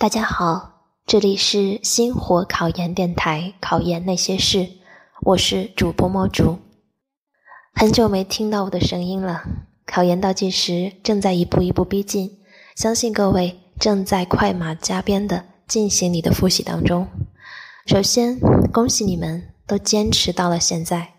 大家好，这里是星火考研电台，考研那些事，我是主播莫竹。很久没听到我的声音了，考研倒计时正在一步一步逼近，相信各位正在快马加鞭的进行你的复习当中。首先，恭喜你们都坚持到了现在。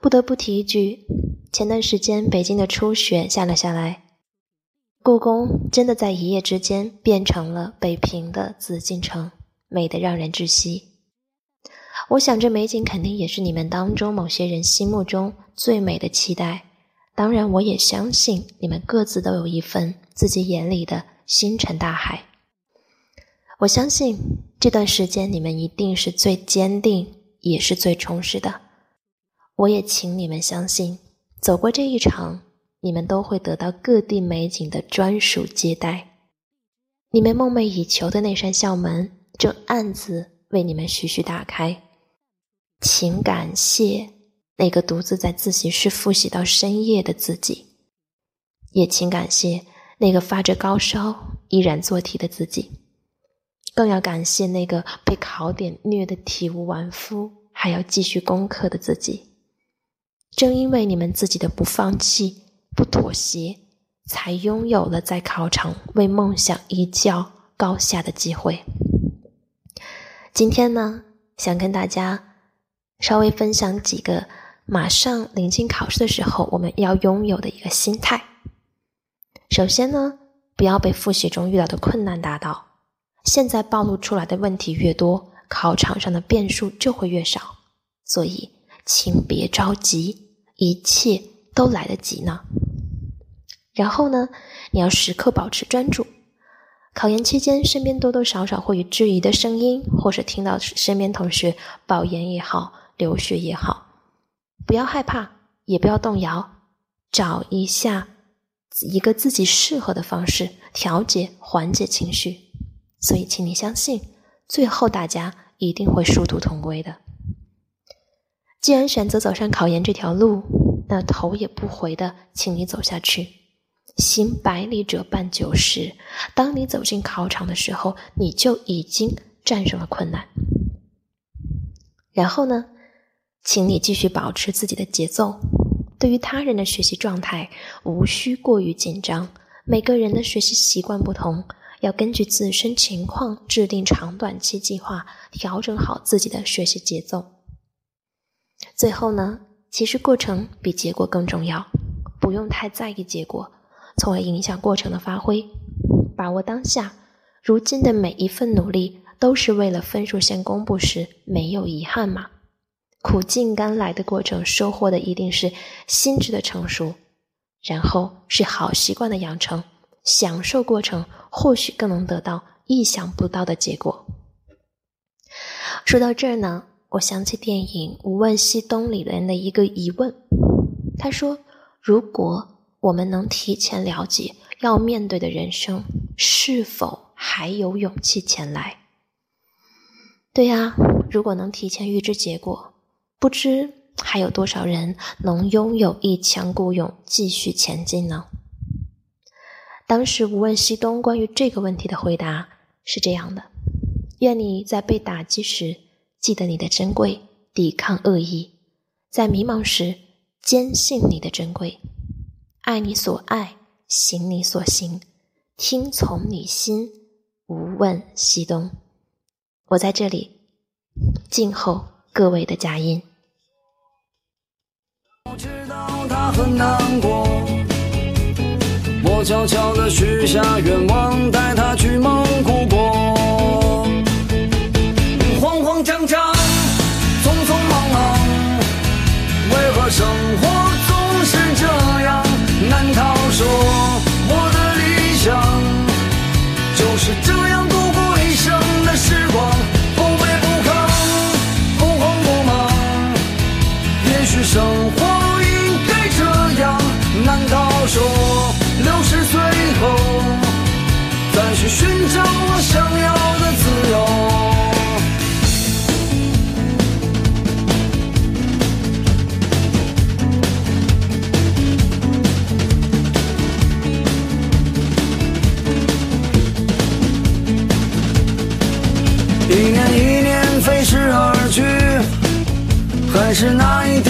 不得不提一句，前段时间北京的初雪下了下来。故宫真的在一夜之间变成了北平的紫禁城，美得让人窒息。我想这美景肯定也是你们当中某些人心目中最美的期待。当然，我也相信你们各自都有一份自己眼里的星辰大海。我相信这段时间你们一定是最坚定，也是最充实的。我也请你们相信，走过这一场。你们都会得到各地美景的专属接待，你们梦寐以求的那扇校门正暗自为你们徐徐打开。请感谢那个独自在自习室复习到深夜的自己，也请感谢那个发着高烧依然做题的自己，更要感谢那个被考点虐得体无完肤还要继续攻克的自己。正因为你们自己的不放弃。不妥协，才拥有了在考场为梦想一较高下的机会。今天呢，想跟大家稍微分享几个马上临近考试的时候我们要拥有的一个心态。首先呢，不要被复习中遇到的困难打倒。现在暴露出来的问题越多，考场上的变数就会越少。所以，请别着急，一切都来得及呢。然后呢，你要时刻保持专注。考研期间，身边多多少少会有质疑的声音，或是听到身边同学保研也好、留学也好，不要害怕，也不要动摇，找一下一个自己适合的方式调节、缓解情绪。所以，请你相信，最后大家一定会殊途同归的。既然选择走上考研这条路，那头也不回的，请你走下去。行百里者半九十。当你走进考场的时候，你就已经战胜了困难。然后呢，请你继续保持自己的节奏。对于他人的学习状态，无需过于紧张。每个人的学习习惯不同，要根据自身情况制定长短期计划，调整好自己的学习节奏。最后呢，其实过程比结果更重要，不用太在意结果。从而影响过程的发挥，把握当下。如今的每一份努力，都是为了分数线公布时没有遗憾嘛？苦尽甘来的过程，收获的一定是心智的成熟，然后是好习惯的养成。享受过程，或许更能得到意想不到的结果。说到这儿呢，我想起电影《无问西东》里人的一个疑问，他说：“如果……”我们能提前了解要面对的人生，是否还有勇气前来？对呀，如果能提前预知结果，不知还有多少人能拥有一腔孤勇继续前进呢？当时无问西东关于这个问题的回答是这样的：愿你在被打击时记得你的珍贵，抵抗恶意；在迷茫时坚信你的珍贵。爱你所爱，行你所行，听从你心，无问西东。我在这里静候各位的佳音。我知道他很难过，我悄悄地许下愿望带，生活应该这样难道说六十岁后再去寻找我想要的自由？一年一年飞逝而去还是那一天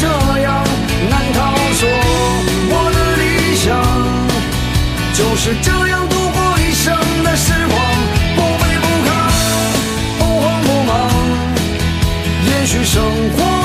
这样难道说我的理想就是这样度过一生的时光不卑不亢不慌不忙也许生活